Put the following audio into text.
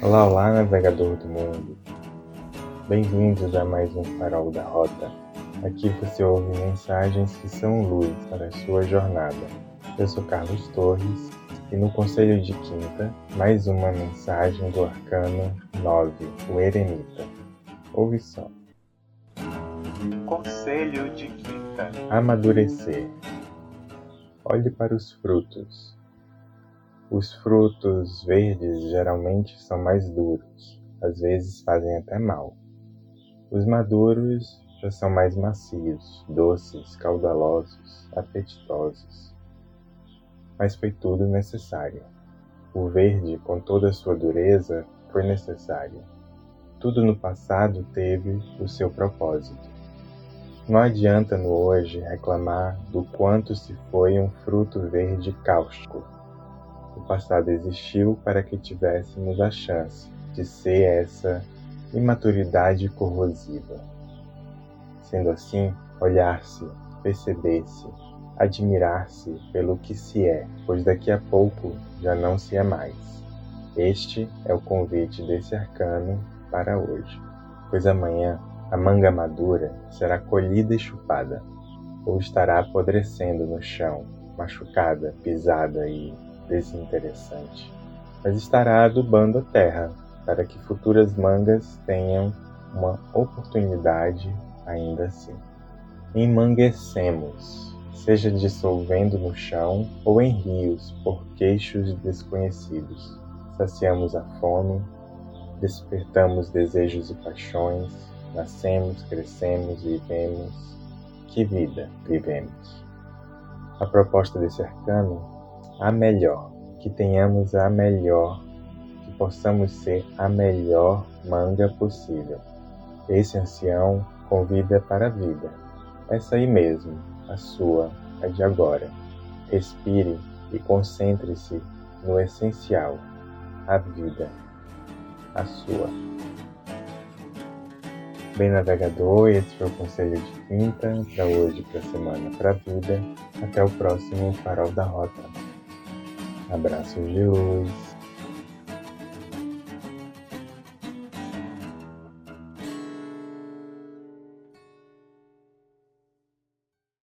Olá, olá, navegador do mundo. Bem-vindos a mais um Farol da Rota. Aqui você ouve mensagens que são luz para a sua jornada. Eu sou Carlos Torres e no Conselho de Quinta, mais uma mensagem do Arcano 9, o Eremita. Ouve só. Conselho de Quinta. Amadurecer. Olhe para os frutos. Os frutos verdes geralmente são mais duros, às vezes fazem até mal. Os maduros já são mais macios, doces, caudalosos, apetitosos. Mas foi tudo necessário. O verde, com toda a sua dureza, foi necessário. Tudo no passado teve o seu propósito. Não adianta no hoje reclamar do quanto se foi um fruto verde cáustico o passado existiu para que tivéssemos a chance de ser essa imaturidade corrosiva. Sendo assim, olhar-se, perceber-se, admirar-se pelo que se é, pois daqui a pouco já não se é mais. Este é o convite desse arcano para hoje, pois amanhã a manga madura será colhida e chupada, ou estará apodrecendo no chão, machucada, pisada e desinteressante, mas estará adubando a terra para que futuras mangas tenham uma oportunidade ainda assim. Enmanguecemos, seja dissolvendo no chão ou em rios por queixos desconhecidos. Saciamos a fome, despertamos desejos e paixões, nascemos, crescemos, vivemos. Que vida vivemos! A proposta desse arcano a melhor, que tenhamos a melhor, que possamos ser a melhor manga possível. Esse ancião convida para a vida. Essa aí mesmo, a sua, a de agora. Respire e concentre-se no essencial, a vida, a sua. Bem navegador, esse foi o conselho de quinta para hoje, para a semana, para a vida. Até o próximo Farol da Rota. Abraços de luz.